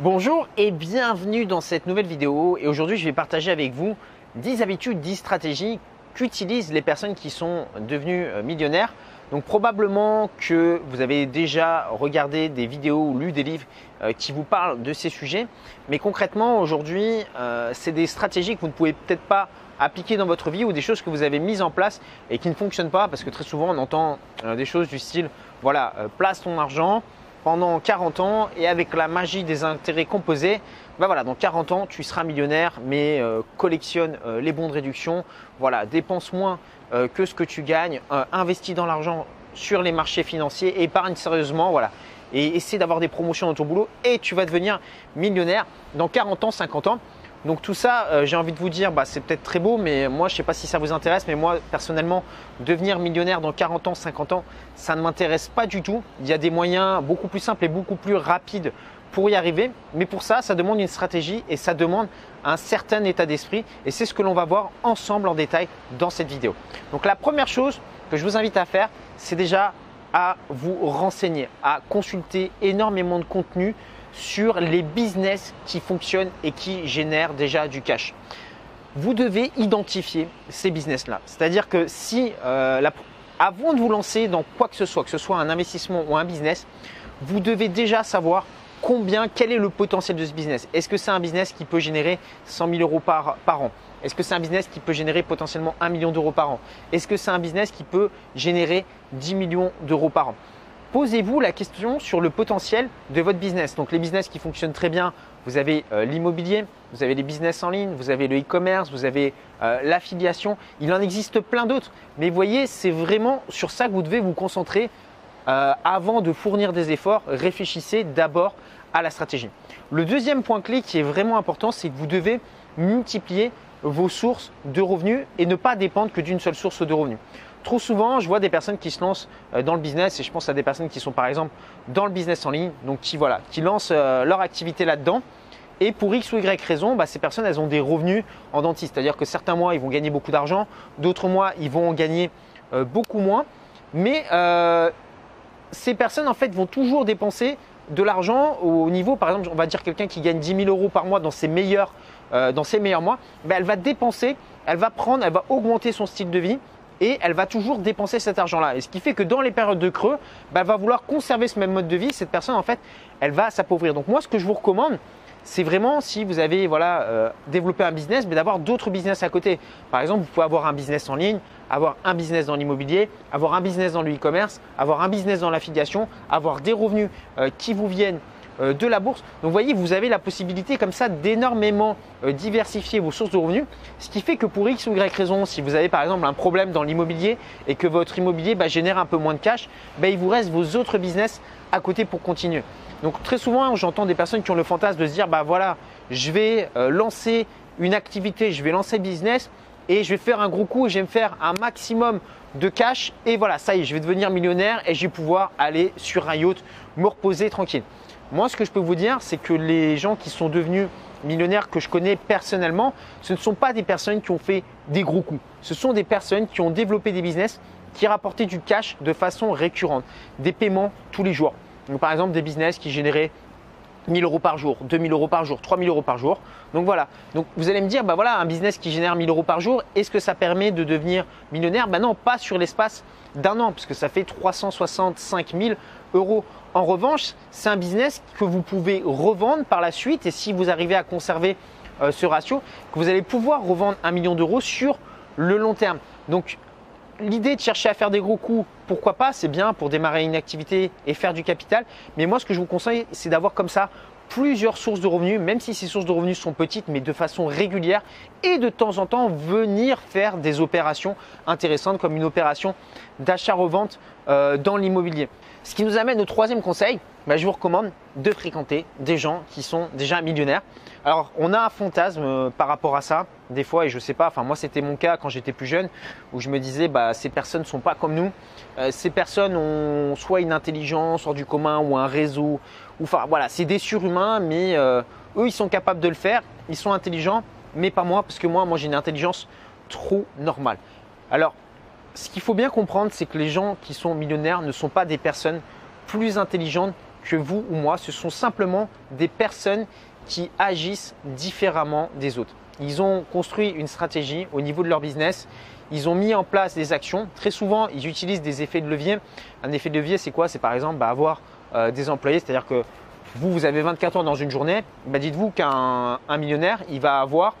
Bonjour et bienvenue dans cette nouvelle vidéo et aujourd'hui je vais partager avec vous 10 habitudes, 10 stratégies qu'utilisent les personnes qui sont devenues euh, millionnaires. Donc probablement que vous avez déjà regardé des vidéos ou lu des livres euh, qui vous parlent de ces sujets, mais concrètement aujourd'hui euh, c'est des stratégies que vous ne pouvez peut-être pas appliquer dans votre vie ou des choses que vous avez mises en place et qui ne fonctionnent pas parce que très souvent on entend des choses du style voilà place ton argent pendant 40 ans et avec la magie des intérêts composés, ben voilà, dans 40 ans, tu seras millionnaire, mais euh, collectionne euh, les bons de réduction, voilà, dépense moins euh, que ce que tu gagnes, investis dans l'argent sur les marchés financiers, épargne sérieusement, voilà, et essaie d'avoir des promotions dans ton boulot et tu vas devenir millionnaire dans 40 ans, 50 ans. Donc tout ça, euh, j'ai envie de vous dire, bah, c'est peut-être très beau, mais moi je ne sais pas si ça vous intéresse, mais moi personnellement, devenir millionnaire dans 40 ans, 50 ans, ça ne m'intéresse pas du tout. Il y a des moyens beaucoup plus simples et beaucoup plus rapides pour y arriver, mais pour ça, ça demande une stratégie et ça demande un certain état d'esprit, et c'est ce que l'on va voir ensemble en détail dans cette vidéo. Donc la première chose que je vous invite à faire, c'est déjà à vous renseigner, à consulter énormément de contenu sur les business qui fonctionnent et qui génèrent déjà du cash. Vous devez identifier ces business-là. C'est-à-dire que si, euh, avant de vous lancer dans quoi que ce soit, que ce soit un investissement ou un business, vous devez déjà savoir combien, quel est le potentiel de ce business. Est-ce que c'est un business qui peut générer 100 000 euros par, par an? Est-ce que c'est un business qui peut générer potentiellement 1 million d'euros par an? Est-ce que c'est un business qui peut générer 10 millions d'euros par an? Posez-vous la question sur le potentiel de votre business. Donc les business qui fonctionnent très bien, vous avez euh, l'immobilier, vous avez les business en ligne, vous avez le e-commerce, vous avez euh, l'affiliation. Il en existe plein d'autres. Mais voyez, c'est vraiment sur ça que vous devez vous concentrer euh, avant de fournir des efforts. Réfléchissez d'abord à la stratégie. Le deuxième point clé qui est vraiment important, c'est que vous devez multiplier vos sources de revenus et ne pas dépendre que d'une seule source de revenus. Trop souvent, je vois des personnes qui se lancent euh, dans le business et je pense à des personnes qui sont par exemple dans le business en ligne, donc qui, voilà, qui lancent euh, leur activité là-dedans. Et pour X ou Y raison, bah, ces personnes, elles ont des revenus en dentiste. C'est-à-dire que certains mois, ils vont gagner beaucoup d'argent, d'autres mois, ils vont gagner euh, beaucoup moins. Mais ces personnes, en fait, vont toujours dépenser de l'argent au niveau, par exemple, on va dire quelqu'un qui gagne 10 000 euros par mois dans ses meilleurs, dans ses meilleurs mois, bah, elle va dépenser, elle va prendre, elle va augmenter son style de vie et elle va toujours dépenser cet argent-là. Et ce qui fait que dans les périodes de creux, bah, elle va vouloir conserver ce même mode de vie. Cette personne, en fait, elle va s'appauvrir. Donc moi, ce que je vous recommande, c'est vraiment si vous avez voilà, euh, développé un business, mais d'avoir d'autres business à côté. Par exemple, vous pouvez avoir un business en ligne, avoir un business dans l'immobilier, avoir un business dans le e-commerce, avoir un business dans l'affiliation, avoir des revenus euh, qui vous viennent de la bourse. Donc vous voyez, vous avez la possibilité comme ça d'énormément euh, diversifier vos sources de revenus, ce qui fait que pour X ou Y raison, si vous avez par exemple un problème dans l'immobilier et que votre immobilier bah, génère un peu moins de cash, bah, il vous reste vos autres business à côté pour continuer. Donc très souvent, j'entends des personnes qui ont le fantasme de se dire, bah voilà, je vais euh, lancer une activité, je vais lancer business et je vais faire un gros coup et je vais me faire un maximum de cash et voilà, ça y est, je vais devenir millionnaire et je vais pouvoir aller sur un yacht, me reposer tranquille. Moi, ce que je peux vous dire, c'est que les gens qui sont devenus millionnaires que je connais personnellement, ce ne sont pas des personnes qui ont fait des gros coups. Ce sont des personnes qui ont développé des business qui rapportaient du cash de façon récurrente, des paiements tous les jours. Par exemple, des business qui généraient 1000 euros par jour, 2000 euros par jour, 3000 euros par jour. Donc voilà. Donc vous allez me dire, bah voilà, un business qui génère 1000 euros par jour, est-ce que ça permet de devenir millionnaire? Ben non, pas sur l'espace d'un an, puisque ça fait 365 000 En revanche, c'est un business que vous pouvez revendre par la suite et si vous arrivez à conserver euh, ce ratio, que vous allez pouvoir revendre un million d'euros sur le long terme. Donc l'idée de chercher à faire des gros coups, pourquoi pas, c'est bien pour démarrer une activité et faire du capital. Mais moi, ce que je vous conseille, c'est d'avoir comme ça plusieurs sources de revenus, même si ces sources de revenus sont petites, mais de façon régulière, et de temps en temps venir faire des opérations intéressantes comme une opération d'achat-revente euh, dans l'immobilier. Ce qui nous amène au troisième conseil, bah, je vous recommande de fréquenter des gens qui sont déjà millionnaires. Alors, on a un fantasme euh, par rapport à ça, des fois, et je ne sais pas, enfin, moi, c'était mon cas quand j'étais plus jeune, où je me disais, bah, ces personnes ne sont pas comme nous. Euh, ces personnes ont soit une intelligence hors du commun ou un réseau. enfin, voilà, c'est des surhumains, mais euh, eux, ils sont capables de le faire. Ils sont intelligents, mais pas moi, parce que moi, moi, j'ai une intelligence trop normale. Alors, ce qu'il faut bien comprendre, c'est que les gens qui sont millionnaires ne sont pas des personnes plus intelligentes que vous ou moi, ce sont simplement des personnes qui agissent différemment des autres. Ils ont construit une stratégie au niveau de leur business. Ils ont mis en place des actions. Très souvent, ils utilisent des effets de levier. Un effet de levier, c'est quoi? C'est par exemple bah, avoir euh, des employés, c'est-à-dire que vous, vous avez 24 heures dans une journée. Bah, dites-vous qu'un millionnaire, il va avoir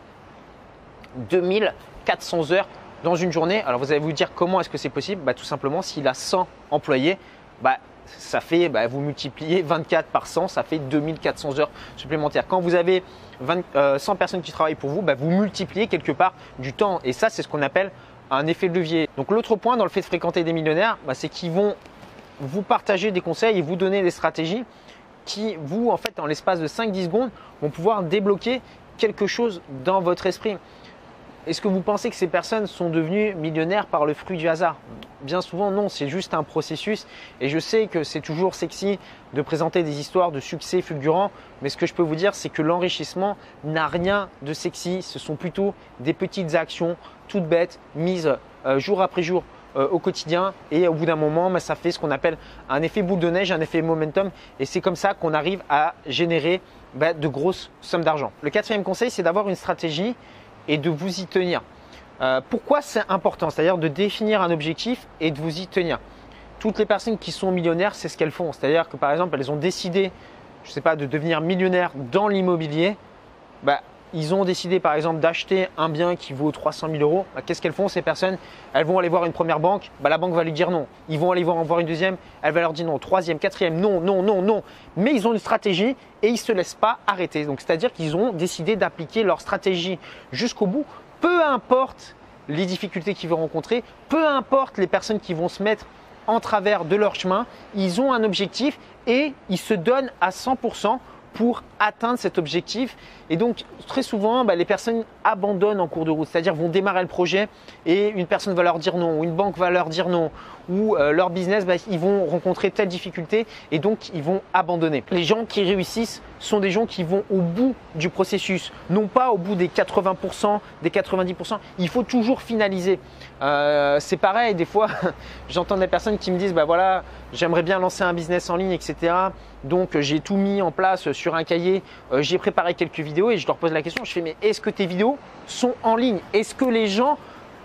2400 heures dans une journée. Alors vous allez vous dire comment est-ce que c'est possible? Bah, Tout simplement, s'il a 100 employés, bah, ça fait, bah, vous multipliez 24 par 100, ça fait 2400 heures supplémentaires. Quand vous avez 100 euh, personnes qui travaillent pour vous, bah, vous multipliez quelque part du temps. Et ça, c'est ce qu'on appelle un effet de levier. Donc l'autre point dans le fait de fréquenter des millionnaires, bah, c'est qu'ils vont vous partager des conseils et vous donner des stratégies qui, vous, en fait, en l'espace de 5-10 secondes, vont pouvoir débloquer quelque chose dans votre esprit. Est-ce que vous pensez que ces personnes sont devenues millionnaires par le fruit du hasard? Bien souvent, non, c'est juste un processus. Et je sais que c'est toujours sexy de présenter des histoires de succès fulgurants, mais ce que je peux vous dire, c'est que l'enrichissement n'a rien de sexy. Ce sont plutôt des petites actions toutes bêtes, mises euh, jour après jour euh, au quotidien et au bout d'un moment, bah, ça fait ce qu'on appelle un effet boule de neige, un effet momentum et c'est comme ça qu'on arrive à générer bah, de grosses sommes d'argent. Le quatrième conseil, c'est d'avoir une stratégie et de vous y tenir. Euh, pourquoi c'est important? C'est-à-dire de définir un objectif et de vous y tenir. Toutes les personnes qui sont millionnaires, c'est ce qu'elles font. C'est-à-dire que par exemple, elles ont décidé, je ne sais pas, de devenir millionnaire dans l'immobilier. Bah, ils ont décidé par exemple d'acheter un bien qui vaut 300 000 euros, bah, qu'est-ce qu'elles font ces personnes? Elles vont aller voir une première banque, bah, la banque va lui dire non. Ils vont aller voir, voir une deuxième, elle va leur dire non. Troisième, quatrième, non, non, non, non. Mais ils ont une stratégie et ils ne se laissent pas arrêter. Donc c'est-à-dire qu'ils ont décidé d'appliquer leur stratégie jusqu'au bout, peu importe les difficultés qu'ils vont rencontrer, peu importe les personnes qui vont se mettre en travers de leur chemin, ils ont un objectif et ils se donnent à 100% pour atteindre cet objectif. Et donc, très souvent, bah, les personnes abandonnent en cours de route, c'est-à-dire vont démarrer le projet et une personne va leur dire non, ou une banque va leur dire non, ou euh, leur business, bah, ils vont rencontrer telle difficulté et donc ils vont abandonner. Les gens qui réussissent sont des gens qui vont au bout du processus, non pas au bout des 80%, des 90%. Il faut toujours finaliser. Euh, c'est pareil, des fois, j'entends des personnes qui me disent, bah voilà, j'aimerais bien lancer un business en ligne, etc. Donc j'ai tout mis en place sur un cahier, euh, j'ai préparé quelques vidéos et je leur pose la question, je fais, mais est-ce que tes vidéos sont en ligne? Est-ce que les gens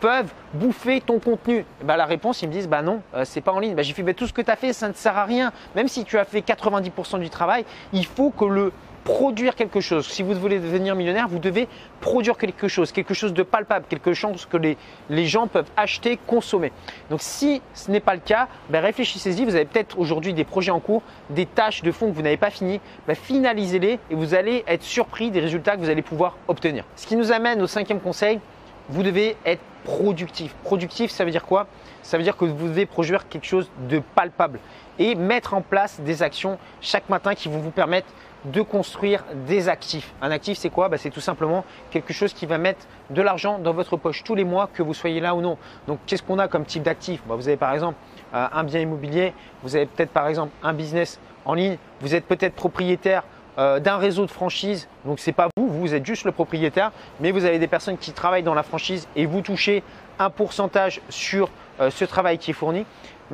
peuvent bouffer ton contenu bah, La réponse, ils me disent bah non, euh, c'est pas en ligne. Bah, j'ai fait bah, tout ce que tu as fait, ça ne sert à rien. Même si tu as fait 90% du travail, il faut que le produire quelque chose. Si vous voulez devenir millionnaire, vous devez produire quelque chose, quelque chose de palpable, quelque chose que les, les gens peuvent acheter, consommer. Donc si ce n'est pas le cas, ben réfléchissez-y. Vous avez peut-être aujourd'hui des projets en cours, des tâches de fond que vous n'avez pas fini. Ben finalisez-les et vous allez être surpris des résultats que vous allez pouvoir obtenir. Ce qui nous amène au cinquième conseil, vous devez être productif. Productif, ça veut dire quoi? Ça veut dire que vous devez produire quelque chose de palpable et mettre en place des actions chaque matin qui vont vous permettre de construire des actifs. Un actif, c'est quoi? Bah, C'est tout simplement quelque chose qui va mettre de l'argent dans votre poche tous les mois, que vous soyez là ou non. Donc, qu'est-ce qu'on a comme type d'actif bah, Vous avez par exemple euh, un bien immobilier, vous avez peut-être par exemple un business en ligne, vous êtes peut-être propriétaire euh, d'un réseau de franchise. Donc, ce n'est pas vous, vous êtes juste le propriétaire, mais vous avez des personnes qui travaillent dans la franchise et vous touchez un pourcentage sur euh, ce travail qui est fourni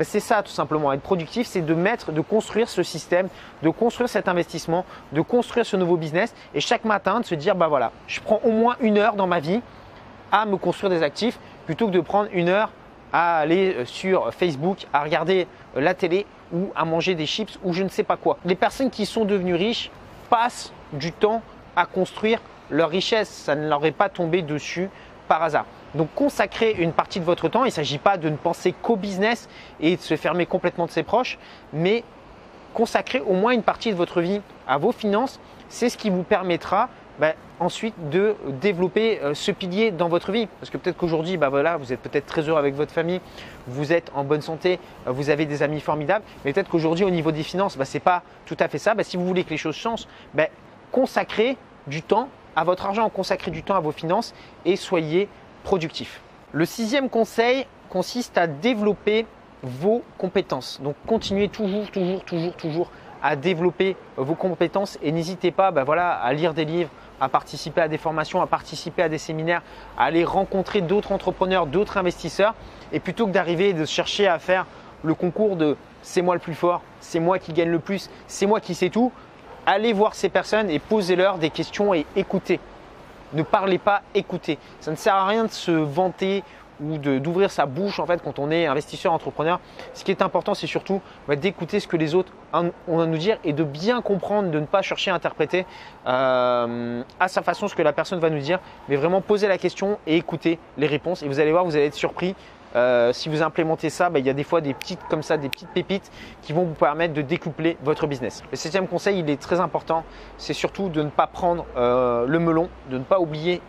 c'est ça tout simplement. Être productif, c'est de mettre, de construire ce système, de construire cet investissement, de construire ce nouveau business et chaque matin de se dire bah voilà, je prends au moins une heure dans ma vie à me construire des actifs plutôt que de prendre une heure à aller euh, sur Facebook, à regarder euh, la télé ou à manger des chips ou je ne sais pas quoi. Les personnes qui sont devenues riches passent du temps à construire leur richesse. Ça ne leur est pas tombé dessus par hasard. Donc consacrer une partie de votre temps, il ne s'agit pas de ne penser qu'au business et de se fermer complètement de ses proches, mais consacrer au moins une partie de votre vie à vos finances, c'est ce qui vous permettra bah, ensuite de développer euh, ce pilier dans votre vie. Parce que peut-être qu'aujourd'hui, bah, voilà, vous êtes peut-être très heureux avec votre famille, vous êtes en bonne santé, euh, vous avez des amis formidables, mais peut-être qu'aujourd'hui, au niveau des finances, bah, ce n'est pas tout à fait ça. si vous voulez que les choses changent, consacrez du temps à votre argent, consacrez du temps à vos finances et soyez productif. Le sixième conseil consiste à développer vos compétences. Donc continuez toujours, toujours, toujours, toujours à développer vos compétences et n'hésitez pas bah à lire des livres, à participer à des formations, à participer à des séminaires, à aller rencontrer d'autres entrepreneurs, d'autres investisseurs. Et plutôt que d'arriver et de chercher à faire le concours de c'est moi le plus fort, c'est moi qui gagne le plus, c'est moi qui sais tout, allez voir ces personnes et posez-leur des questions et écoutez. Ne parlez pas, écoutez. Ça ne sert à rien de se vanter ou d'ouvrir sa bouche en fait quand on est investisseur entrepreneur. Ce qui est important, c'est surtout bah, d'écouter ce que les autres ont à nous dire et de bien comprendre, de ne pas chercher à interpréter euh, à sa façon ce que la personne va nous dire, mais vraiment poser la question et écouter les réponses. Et vous allez voir, vous allez être surpris. Euh, si vous implémentez ça, bah, il y a des fois des petites comme ça, des petites pépites qui vont vous permettre de découpler votre business. Le septième conseil, il est très important, c'est surtout de ne pas prendre euh, le melon, de ne pas oublier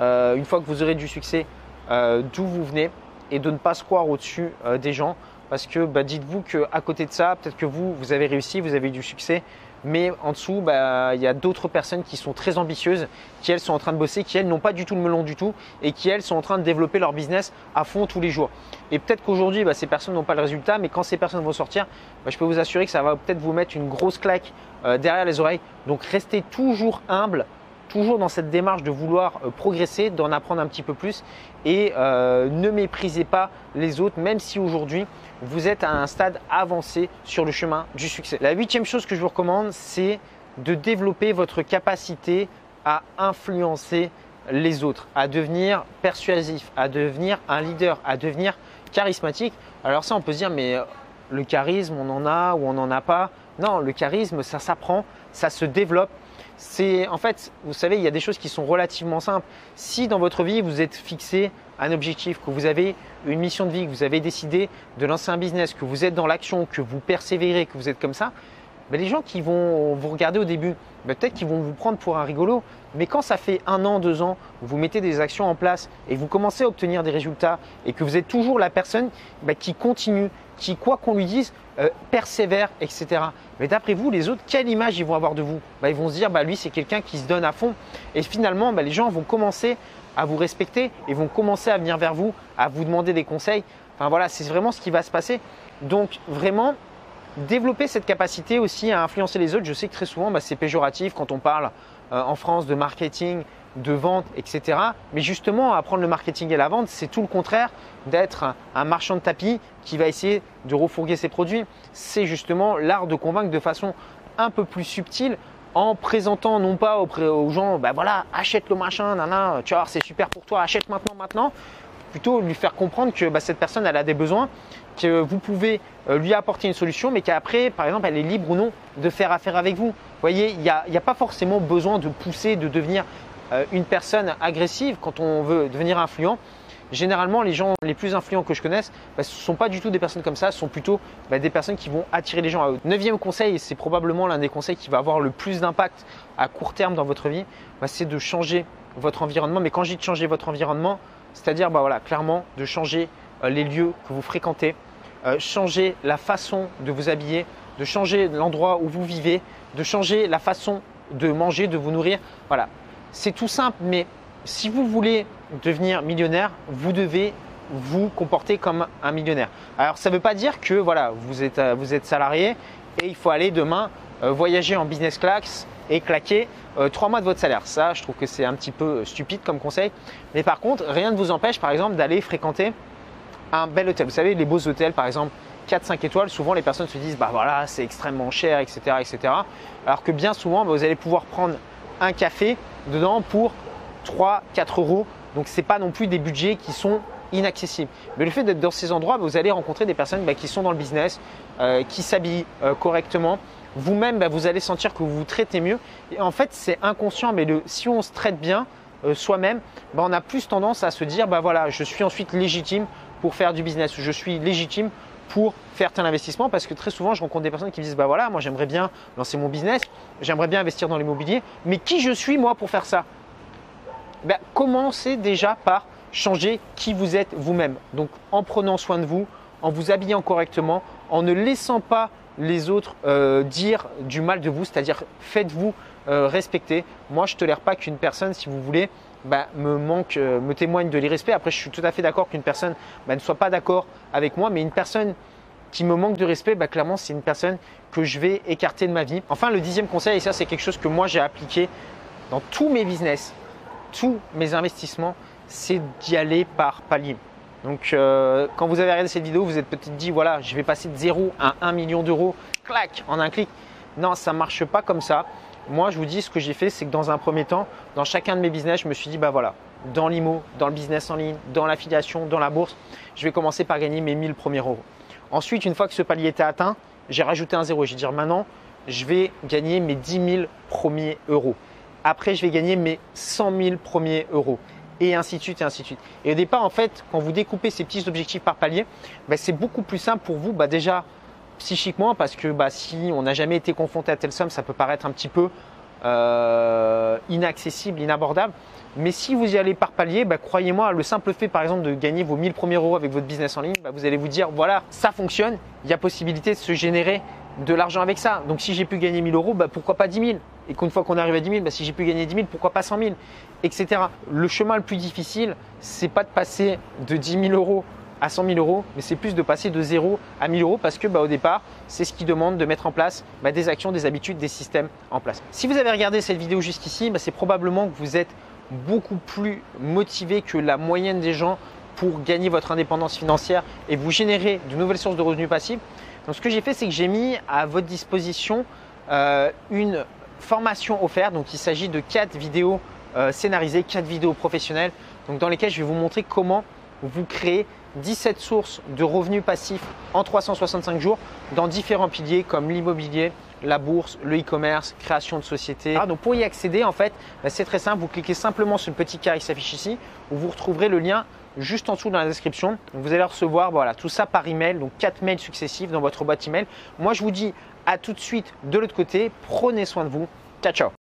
une fois que vous aurez du succès, euh, d'où vous venez et de ne pas se croire au-dessus euh, des gens parce que bah, dites-vous qu'à côté de ça, peut-être que vous, vous avez réussi, vous avez eu du succès, mais en dessous, bah, il y a d'autres personnes qui sont très ambitieuses, qui elles sont en train de bosser, qui elles n'ont pas du tout le melon du tout et qui elles sont en train de développer leur business à fond tous les jours. Et peut-être qu'aujourd'hui, bah, ces personnes n'ont pas le résultat, mais quand ces personnes vont sortir, je peux vous assurer que ça va peut-être vous mettre une grosse claque euh, derrière les oreilles. Donc restez toujours humble, toujours dans cette démarche de vouloir euh, progresser, d'en apprendre un petit peu plus et euh, ne méprisez pas les autres, même si aujourd'hui vous êtes à un stade avancé sur le chemin du succès. La huitième chose que je vous recommande, c'est de développer votre capacité à influencer les autres, à devenir persuasif, à devenir un leader, à devenir charismatique. Alors ça, on peut se dire, mais euh, le charisme, on en a ou on n'en a pas? Non, le charisme, ça s'apprend, ça se développe c'est en fait, vous savez, il y a des choses qui sont relativement simples. Si dans votre vie vous êtes fixé un objectif, que vous avez une mission de vie, que vous avez décidé de lancer un business, que vous êtes dans l'action, que vous persévérez, que vous êtes comme ça, ben, les gens qui vont vous regarder au début, ben, peut-être qu'ils vont vous prendre pour un rigolo, mais quand ça fait un an, deux ans, vous mettez des actions en place et vous commencez à obtenir des résultats et que vous êtes toujours la personne ben, qui continue, qui, quoi qu'on lui dise, euh, persévère, etc. Mais d'après vous, les autres, quelle image ils vont avoir de vous? Bah, Ils vont se dire, bah, lui, c'est quelqu'un qui se donne à fond. Et finalement, bah, les gens vont commencer à vous respecter et vont commencer à venir vers vous, à vous demander des conseils. Enfin voilà, c'est vraiment ce qui va se passer. Donc vraiment, développer cette capacité aussi à influencer les autres. Je sais que très souvent, c'est péjoratif quand on parle euh, en France de marketing, de vente, etc. Mais justement, apprendre le marketing et la vente, c'est tout le contraire d'être un marchand de tapis qui va essayer de refourguer ses produits. C'est justement l'art de convaincre de façon un peu plus subtile en présentant non pas aux gens, ben voilà, achète le machin, nana, tu vois, c'est super pour toi, achète maintenant, maintenant. Plutôt lui faire comprendre que bah, cette personne, elle a des besoins, que vous pouvez euh, lui apporter une solution, mais qu'après, par exemple, elle est libre ou non de faire affaire avec vous. Vous voyez, il n'y a, a, pas forcément besoin de pousser, de devenir une personne agressive quand on veut devenir influent. Généralement, les gens les plus influents que je connaisse, bah, ce ne sont pas du tout des personnes comme ça, ce sont plutôt bah, des personnes qui vont attirer les gens à eux. Neuvième conseil, et c'est probablement l'un des conseils qui va avoir le plus d'impact à court terme dans votre vie, bah, c'est de changer votre environnement. Mais quand je dis de changer votre environnement, c'est-à-dire voilà, clairement de changer euh, les lieux que vous fréquentez, euh, changer la façon de vous habiller, de changer l'endroit où vous vivez, de changer la façon de manger, de vous nourrir. Voilà, c'est tout simple, mais si vous voulez devenir millionnaire, vous devez vous comporter comme un millionnaire. Alors ça ne veut pas dire que voilà, vous êtes, euh, vous êtes salarié et il faut aller demain euh, voyager en business class et claquer euh, trois mois de votre salaire. Ça, je trouve que c'est un petit peu stupide comme conseil. Mais par contre, rien ne vous empêche, par exemple, d'aller fréquenter un bel hôtel. Vous savez, les beaux hôtels, par exemple, 4-5 étoiles, souvent les personnes se disent, bah voilà, c'est extrêmement cher, etc., etc. Alors que bien souvent, bah, vous allez pouvoir prendre un café dedans pour 3, 4 euros. Donc ce n'est pas non plus des budgets qui sont inaccessibles. Mais le fait d'être dans ces endroits, vous allez rencontrer des personnes bah, qui sont dans le business, euh, qui s'habillent euh, correctement. Vous-même, bah, vous allez sentir que vous vous traitez mieux. Et en fait, c'est inconscient, mais si on se traite bien euh, soi-même, bah, on a plus tendance à se dire, bah voilà, je suis ensuite légitime pour faire du business, je suis légitime pour faire tel investissement parce que très souvent je rencontre des personnes qui me disent bah voilà moi j'aimerais bien lancer mon business, j'aimerais bien investir dans l'immobilier, mais qui je suis moi pour faire ça? Ben, Commencez déjà par changer qui vous êtes vous-même. Donc en prenant soin de vous, en vous habillant correctement, en ne laissant pas les autres euh, dire du mal de vous, c'est-à-dire faites-vous euh, respecter. Moi je ne tolère pas qu'une personne, si vous voulez, ben, me manque, euh, me témoigne de l'irrespect. Après, je suis tout à fait d'accord qu'une personne ben, ne soit pas d'accord avec moi, mais une personne qui me manque de respect, bah, clairement, c'est une personne que je vais écarter de ma vie. Enfin, le dixième conseil, et ça, c'est quelque chose que moi j'ai appliqué dans tous mes business, tous mes investissements, c'est d'y aller par palier. Donc euh, quand vous avez regardé cette vidéo, vous êtes peut-être dit voilà, je vais passer de 0 à 1 million d'euros, clac, en un clic. Non, ça ne marche pas comme ça. Moi, je vous dis ce que j'ai fait, c'est que dans un premier temps, dans chacun de mes business, je me suis dit bah voilà, dans l'IMO, dans le business en ligne, dans l'affiliation, dans la bourse, je vais commencer par gagner mes 1000 premiers euros. Ensuite, une fois que ce palier était atteint, j'ai rajouté un zéro. J'ai dit maintenant, je vais gagner mes 10 000 premiers euros. Après, je vais gagner mes 100 000 premiers euros. Et ainsi de suite, et ainsi de suite. Et au départ, en fait, quand vous découpez ces petits objectifs par palier, bah, c'est beaucoup plus simple pour vous, bah, déjà psychiquement, parce que bah, si on n'a jamais été confronté à telle somme, ça peut paraître un petit peu euh, inaccessible, inabordable. Mais si vous y allez par palier, bah, croyez-moi, le simple fait par exemple de gagner vos 1000 premiers euros avec votre business en ligne, bah, vous allez vous dire voilà, ça fonctionne, il y a possibilité de se générer de l'argent avec ça. Donc si j'ai pu gagner 1000 euros, pourquoi pas 10 000 Et qu'une fois qu'on arrive à 10 000, si j'ai pu gagner 10 000, pourquoi pas 100 000 Etc. Le chemin le plus difficile, c'est pas de passer de 10 000 euros à 100 000 euros, mais c'est plus de passer de 0 à 1000 euros parce que bah, au départ, c'est ce qui demande de mettre en place bah, des actions, des habitudes, des systèmes en place. Si vous avez regardé cette vidéo jusqu'ici, bah, c'est probablement que vous êtes beaucoup plus motivé que la moyenne des gens pour gagner votre indépendance financière et vous générer de nouvelles sources de revenus passifs. Donc ce que j'ai fait, c'est que j'ai mis à votre disposition euh, une formation offerte. Donc il s'agit de quatre vidéos euh, scénarisées, quatre vidéos professionnelles, donc dans lesquelles je vais vous montrer comment vous créer 17 sources de revenus passifs en 365 jours dans différents piliers comme l'immobilier, la bourse, le e-commerce, création de société. Donc pour y accéder, en fait, bah, c'est très simple. Vous cliquez simplement sur le petit carré qui s'affiche ici, où vous retrouverez le lien juste en dessous dans la description. vous allez recevoir voilà, tout ça par email, donc 4 mails successifs dans votre boîte email. Moi, je vous dis à tout de suite de l'autre côté. Prenez soin de vous. Ciao, ciao.